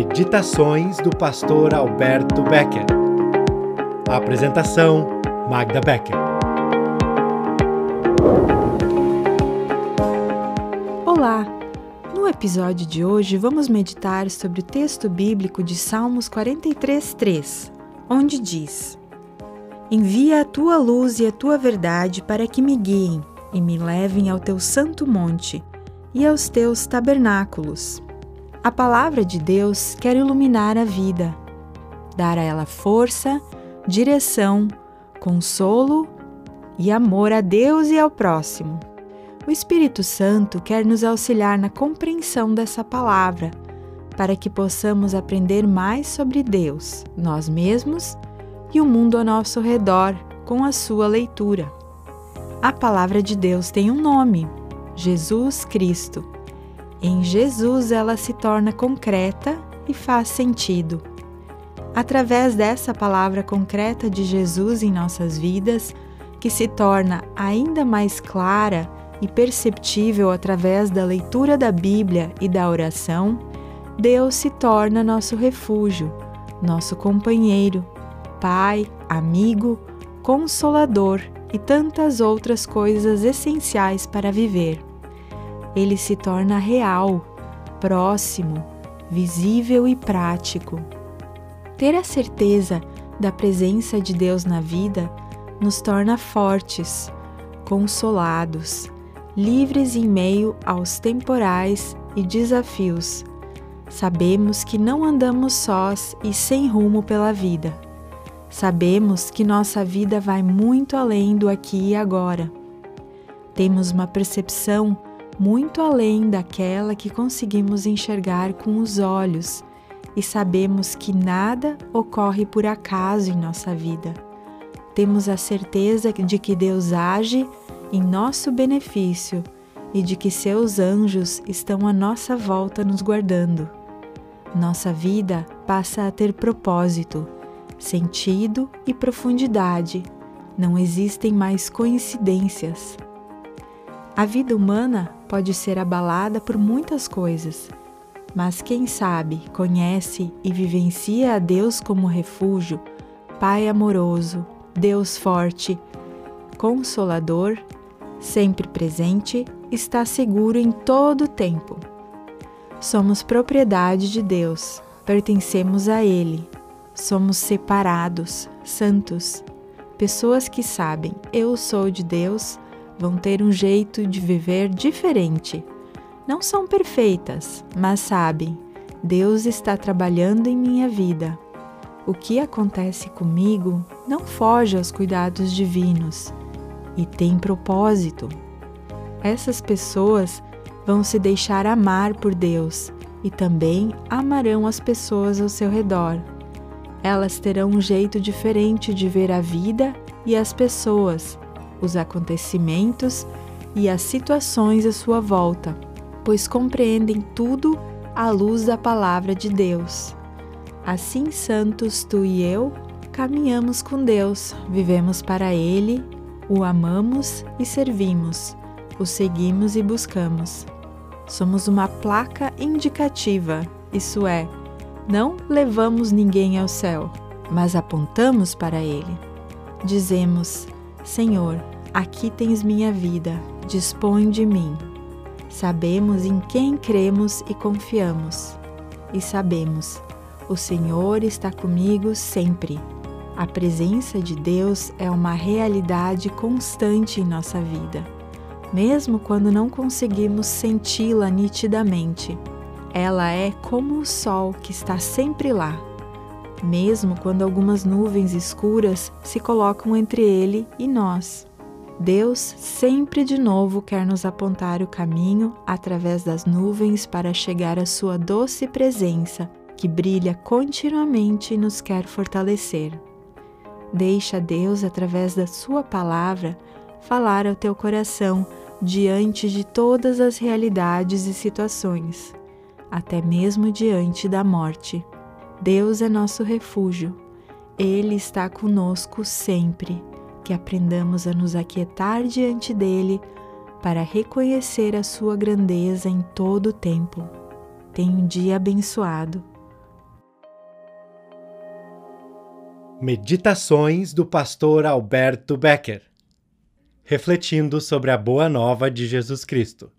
Meditações do Pastor Alberto Becker. Apresentação: Magda Becker. Olá! No episódio de hoje vamos meditar sobre o texto bíblico de Salmos 43:3, onde diz: Envia a tua luz e a tua verdade para que me guiem e me levem ao teu santo monte e aos teus tabernáculos. A palavra de Deus quer iluminar a vida, dar a ela força, direção, consolo e amor a Deus e ao próximo. O Espírito Santo quer nos auxiliar na compreensão dessa palavra, para que possamos aprender mais sobre Deus, nós mesmos e o mundo ao nosso redor com a sua leitura. A palavra de Deus tem um nome: Jesus Cristo. Em Jesus ela se torna concreta e faz sentido. Através dessa palavra concreta de Jesus em nossas vidas, que se torna ainda mais clara e perceptível através da leitura da Bíblia e da oração, Deus se torna nosso refúgio, nosso companheiro, Pai, amigo, consolador e tantas outras coisas essenciais para viver ele se torna real, próximo, visível e prático. Ter a certeza da presença de Deus na vida nos torna fortes, consolados, livres em meio aos temporais e desafios. Sabemos que não andamos sós e sem rumo pela vida. Sabemos que nossa vida vai muito além do aqui e agora. Temos uma percepção muito além daquela que conseguimos enxergar com os olhos e sabemos que nada ocorre por acaso em nossa vida. Temos a certeza de que Deus age em nosso benefício e de que seus anjos estão à nossa volta nos guardando. Nossa vida passa a ter propósito, sentido e profundidade. Não existem mais coincidências. A vida humana pode ser abalada por muitas coisas, mas quem sabe, conhece e vivencia a Deus como refúgio, Pai amoroso, Deus forte, consolador, sempre presente, está seguro em todo o tempo. Somos propriedade de Deus, pertencemos a Ele, somos separados, santos, pessoas que sabem, eu sou de Deus vão ter um jeito de viver diferente. Não são perfeitas, mas sabem, Deus está trabalhando em minha vida. O que acontece comigo não foge aos cuidados divinos e tem propósito. Essas pessoas vão se deixar amar por Deus e também amarão as pessoas ao seu redor. Elas terão um jeito diferente de ver a vida e as pessoas os acontecimentos e as situações à sua volta, pois compreendem tudo à luz da palavra de Deus. Assim, santos, tu e eu caminhamos com Deus, vivemos para Ele, o amamos e servimos, o seguimos e buscamos. Somos uma placa indicativa, isso é, não levamos ninguém ao céu, mas apontamos para Ele. Dizemos: Senhor, aqui tens minha vida, dispõe de mim. Sabemos em quem cremos e confiamos. E sabemos, o Senhor está comigo sempre. A presença de Deus é uma realidade constante em nossa vida, mesmo quando não conseguimos senti-la nitidamente. Ela é como o sol que está sempre lá, mesmo quando algumas nuvens escuras se colocam entre ele e nós. Deus sempre de novo quer nos apontar o caminho através das nuvens para chegar à sua doce presença, que brilha continuamente e nos quer fortalecer. Deixa Deus, através da Sua palavra, falar ao teu coração diante de todas as realidades e situações, até mesmo diante da morte. Deus é nosso refúgio. Ele está conosco sempre. Que aprendamos a nos aquietar diante dele para reconhecer a sua grandeza em todo o tempo. Tenha um dia abençoado. Meditações do pastor Alberto Becker, refletindo sobre a boa nova de Jesus Cristo.